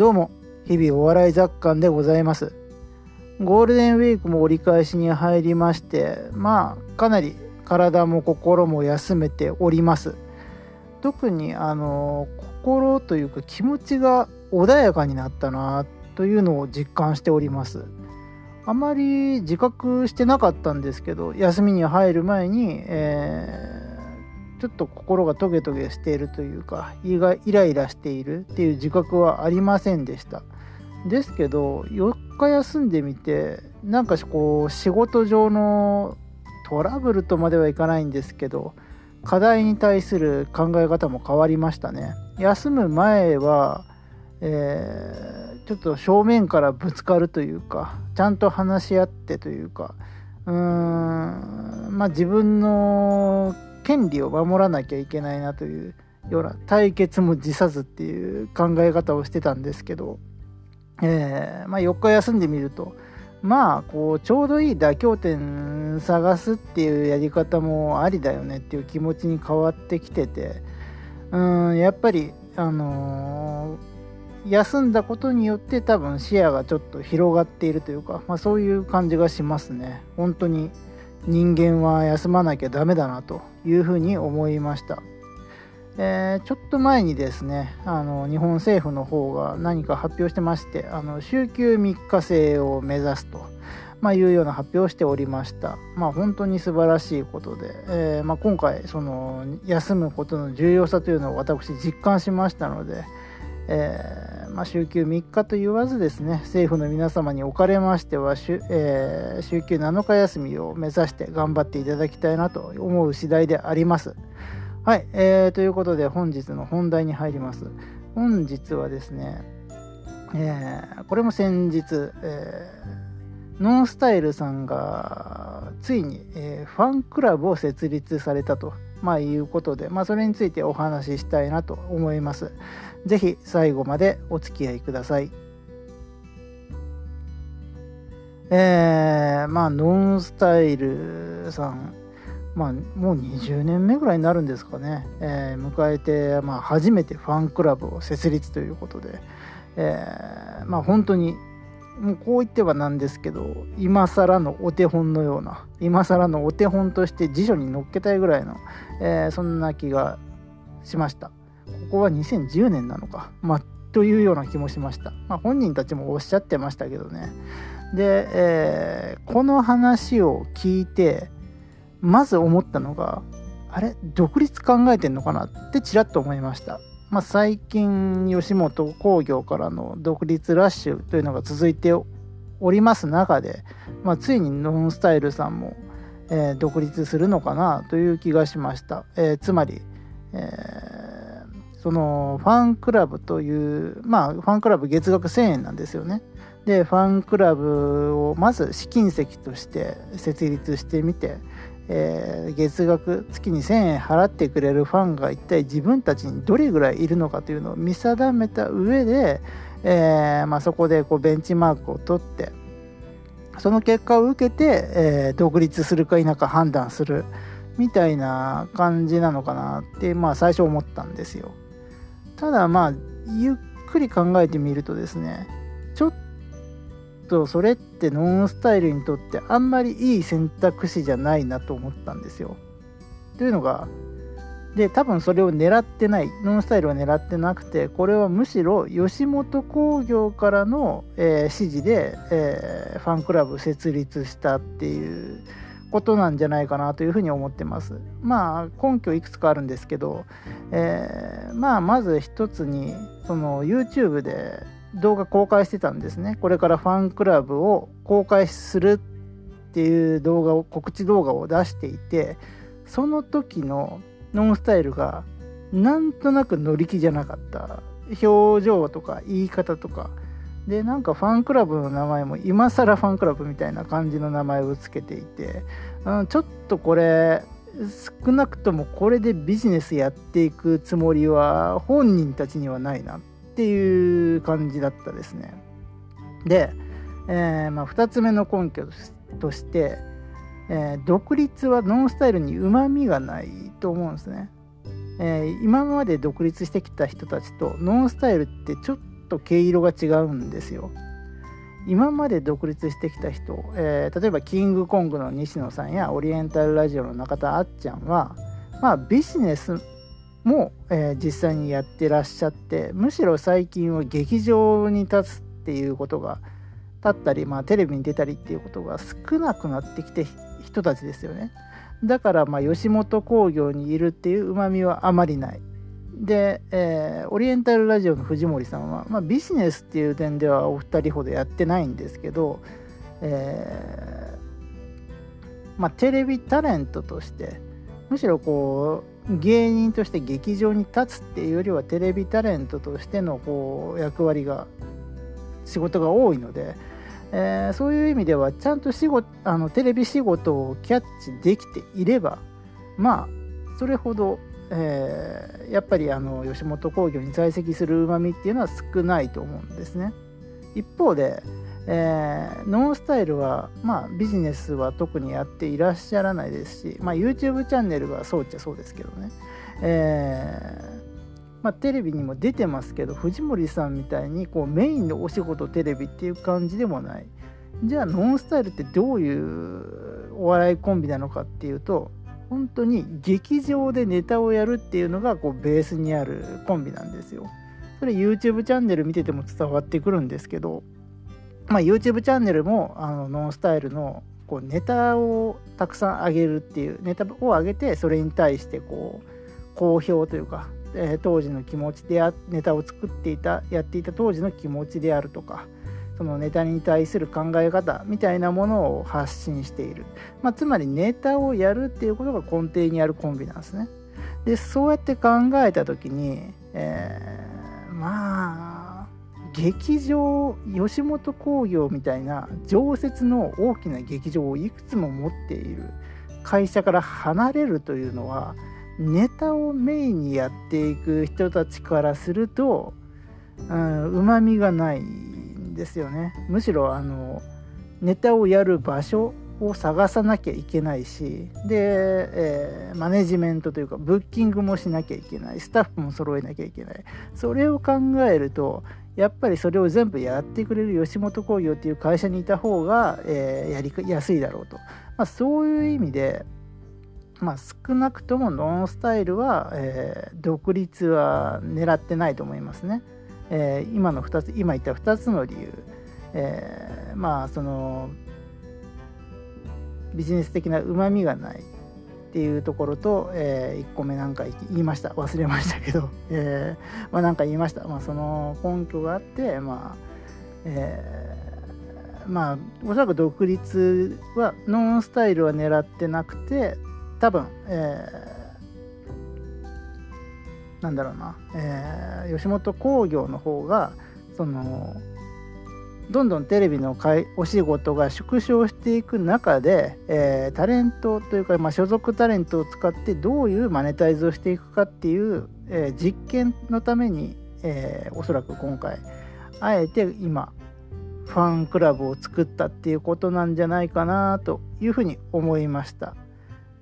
どうも、日々お笑い雑感でございます。ゴールデンウィークも折り返しに入りまして、まあ、かなり体も心も休めております。特に、あの、心というか気持ちが穏やかになったなというのを実感しております。あまり自覚してなかったんですけど、休みに入る前に、えーちょっと心がトゲトゲしているというか胃がイライラしているっていう自覚はありませんでした。ですけど4日休んでみてなんかこう仕事上のトラブルとまではいかないんですけど課題に対する考え方も変わりましたね。休む前は、えー、ちょっと正面からぶつかるというかちゃんと話し合ってというかうーんまあ自分の権利を守らなきゃいけないなというような対決も辞さずっていう考え方をしてたんですけど、えー、まあ、4日休んでみるとまあこうちょうどいい妥協点探すっていうやり方もありだよねっていう気持ちに変わってきててうんやっぱりあのー、休んだことによって多分視野がちょっと広がっているというか、まあ、そういう感じがしますね。本当に。人間は休まなきゃダメだなというふうに思いました。えー、ちょっと前にですねあの日本政府の方が何か発表してましてあの週休3日制を目指すと、まあ、いうような発表をしておりました。まあ、本当に素晴らしいことで、えー、まあ、今回その休むことの重要さというのを私実感しましたので、えー、まあ、週休3日と言わずですね政府の皆様におかれましては週,、えー、週休7日休みを目指して頑張っていただきたいなと思う次第であります。はい、えー、ということで本日の本題に入ります。本日はですね、えー、これも先日、えー、ノンスタイルさんがついに、えー、ファンクラブを設立されたと、まあ、いうことで、まあ、それについてお話ししたいなと思います。ぜひ最後までお付き合いください。えー、まあ、ノンスタイルさん、まあ、もう20年目ぐらいになるんですかね、えー、迎えて、まあ、初めてファンクラブを設立ということで、えー、まあ、本当に、もうこう言ってはなんですけど、今更のお手本のような、今更のお手本として辞書に載っけたいぐらいの、えー、そんな気がしました。ここは2010年なのか、まあ、というような気もしました。まあ、本人たちもおっしゃってましたけどね。で、えー、この話を聞いて、まず思ったのが、あれ、独立考えてんのかなってちらっと思いました。まあ、最近、吉本興業からの独立ラッシュというのが続いております中で、まあ、ついにノンスタイルさんも、えー、独立するのかなという気がしました。えー、つまり、えーそのファンクラブというまあファンクラブ月額1000円なんですよね。でファンクラブをまず試金石として設立してみて、えー、月額月に1000円払ってくれるファンが一体自分たちにどれぐらいいるのかというのを見定めた上で、えー、まあ、そこでこうベンチマークを取ってその結果を受けて、えー、独立するか否か判断するみたいな感じなのかなって、まあ、最初思ったんですよ。ただまあゆっくり考えてみるとですねとそれってノンスタイルにとってあんまりいい選択肢じゃないなと思ったんですよ。というのがで多分それを狙ってないノンスタイルは狙ってなくてこれはむしろ吉本興業からの、えー、指示で、えー、ファンクラブ設立したっていうことなんじゃないかなというふうに思ってます。まあ根拠いくつかあるんですけど、えー、まあまず一つにその YouTube で動画公開してたんですね。これからファンクラブを公開するっていう動画を告知動画を出していてその時のノンスタイルがなんとなく乗り気じゃなかった。表情とか言い方とか。でなんかファンクラブの名前も今更ファンクラブみたいな感じの名前を付けていて、うん、ちょっとこれ少なくともこれでビジネスやっていくつもりは本人たちにはないな。っていう感じだったですね。で、えー、まあ、2つ目の根拠として、えー、独立はノンスタイルにうまみがないと思うんですね。えー、今まで独立してきた人たちとノンスタイルってちょっと毛色が違うんですよ。今まで独立してきた人、えー、例えばキングコングの西野さんやオリエンタルラジオの中田あっちゃんは、まあ、ビジネスも、えー、実際にやってらっしゃってむしろ最近は劇場に立つっていうことが立ったり、まあ、テレビに出たりっていうことが少なくなってきて人たちですよね。だからまあ吉本興業にいるっていううまみはあまりない。で、えー、オリエンタルラジオの藤森さんは、まあ、ビジネスっていう点ではお二人ほどやってないんですけど、えー、まあ、テレビタレントとしてむしろこう芸人として劇場に立つっていうよりはテレビタレントとしてのこう役割が仕事が多いので、えー、そういう意味ではちゃんと仕事あのテレビ仕事をキャッチできていればまあそれほどえー、やっぱりあの吉本興業に在籍するうまみっていうのは少ないと思うんですね。一方で、えー、ノンスタイルは、まあ、ビジネスは特にやっていらっしゃらないですし、まあ、YouTube チャンネルはそうっちゃそうですけどね、えー、まあ、テレビにも出てますけど藤森さんみたいにこうメインのお仕事テレビっていう感じでもないじゃあノンスタイルってどういうお笑いコンビなのかっていうと本当に劇場でネタをやるっていうのがこうベースにあるコンビなんですよ。それ YouTube チャンネル見てても伝わってくるんですけど、まあ、YouTube チャンネルもあのノンスタイルのこうネタをたくさん上げるっていうネタを上げてそれに対してこう好評というか、えー、当時の気持ちでネタを作っていたやっていた当時の気持ちであるとかそのネタに対する考え方みたいなものを発信している、まあ、つまりネタをやるっていうことが根底にあるコンビなんですね。でそうやって考えた時に、えー、まあ劇場吉本興業みたいな常設の大きな劇場をいくつも持っている会社から離れるというのはネタをメインにやっていく人たちからするとうまみがないんですよね。むしろあのネタをやる場所を探さなきゃいけないしで、えー、マネジメントというかブッキングもしなきゃいけない。スタッフも揃えなきゃいけない。それを考えるとやっぱりそれを全部やってくれる吉本興業っていう会社にいた方が、えー、やりやすいだろうと、まあ、そういう意味で、まあ、少なくともノンスタイルは、えー、独立は狙ってないと思いますね。えー、今の2つ今言った2つの理由、え、まあそのビジネス的なうまみがない。っていうところと、えー、1個目なんか言いました。忘れましたけど、えー、まあなんか言いました、まあ、その根拠があってまあえー、まあおそらく独立はノンスタイルは狙ってなくて多分、えーなんだろうな、えー、吉本興業の方がそのどんどんテレビのお仕事が縮小していく中で、えー、タレントというか、まあ、所属タレントを使ってどういうマネタイズをしていくかっていう、えー、実験のために、えー、おそらく今回あえて今ファンクラブを作ったっていうことなんじゃないかなというふうに思いました。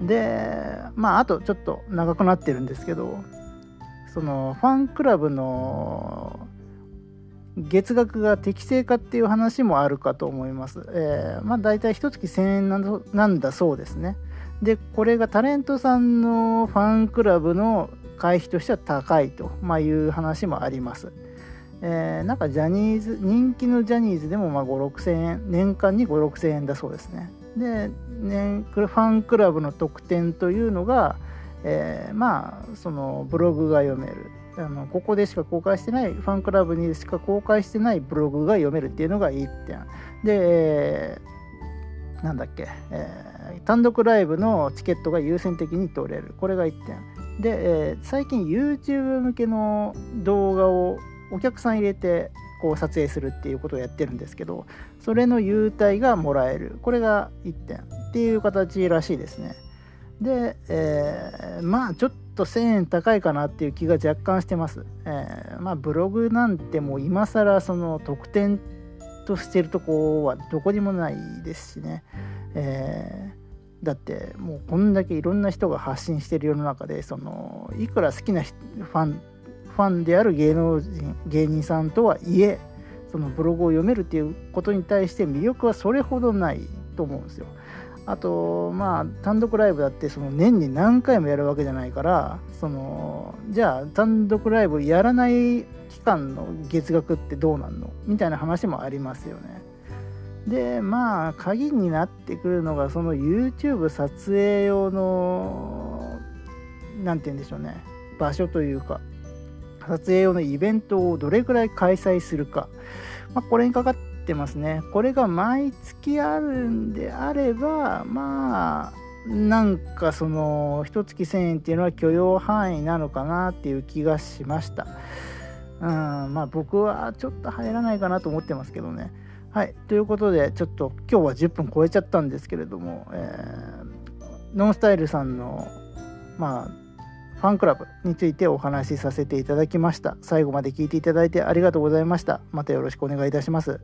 でまああとちょっと長くなってるんですけどそのファンクラブの月額が適正かっていう話もあるかと思います。えー、まあ大体一月1000円なんだそうですね。で、これがタレントさんのファンクラブの会費としては高いと、まあ、いう話もあります。えー、なんかジャニーズ、人気のジャニーズでもまあ5、6000円、年間に5、6000円だそうですね。で、ね、ファンクラブの特典というのが、えー、まあそのブログが読めるあのここでしか公開してないファンクラブにしか公開してないブログが読めるっていうのが1点で、えー、なんだっけ、えー、単独ライブのチケットが優先的に取れる。これが1点で、えー、最近 YouTube 向けの動画をお客さん入れてこう撮影するっていうことをやってるんですけどそれの優待がもらえる。これが1点っていう形らしいですね。で、えー、まあちょっと1000円高いかなっていう気が若干してます。えー、まあブログなんてもう今更その特典としてるとこはどこにもないですしね。えー、だってもうこんだけいろんな人が発信してる世の中でそのいくら好きなファンフファンである芸能人芸人さんとはいえそのブログを読めるっていうことに対して魅力はそれほどないと思うんですよ。あとまあ単独ライブだってその年に何回もやるわけじゃないからそのじゃあ単独ライブやらない期間の月額ってどうなんの？みたいな話もありますよね。でまあ鍵になってくるのがその YouTube 撮影用の何て言うんでしょうね。場所というか撮影用のイベントをどれくらい開催するか、まあ、これにかかっってますねこれが毎月あるんであればまあなんかその一月1000円っていうのは許容範囲なのかなっていう気がしましたうんまあ僕はちょっと入らないかなと思ってますけどねはい、ということで、ちょっと今日は10分超えちゃったんですけれども、えー、ノンスタイルさんの、まあ、ファンクラブについてお話しさせていただきました。最後まで聞いていただいてありがとうございました。またよろしくお願いいたします。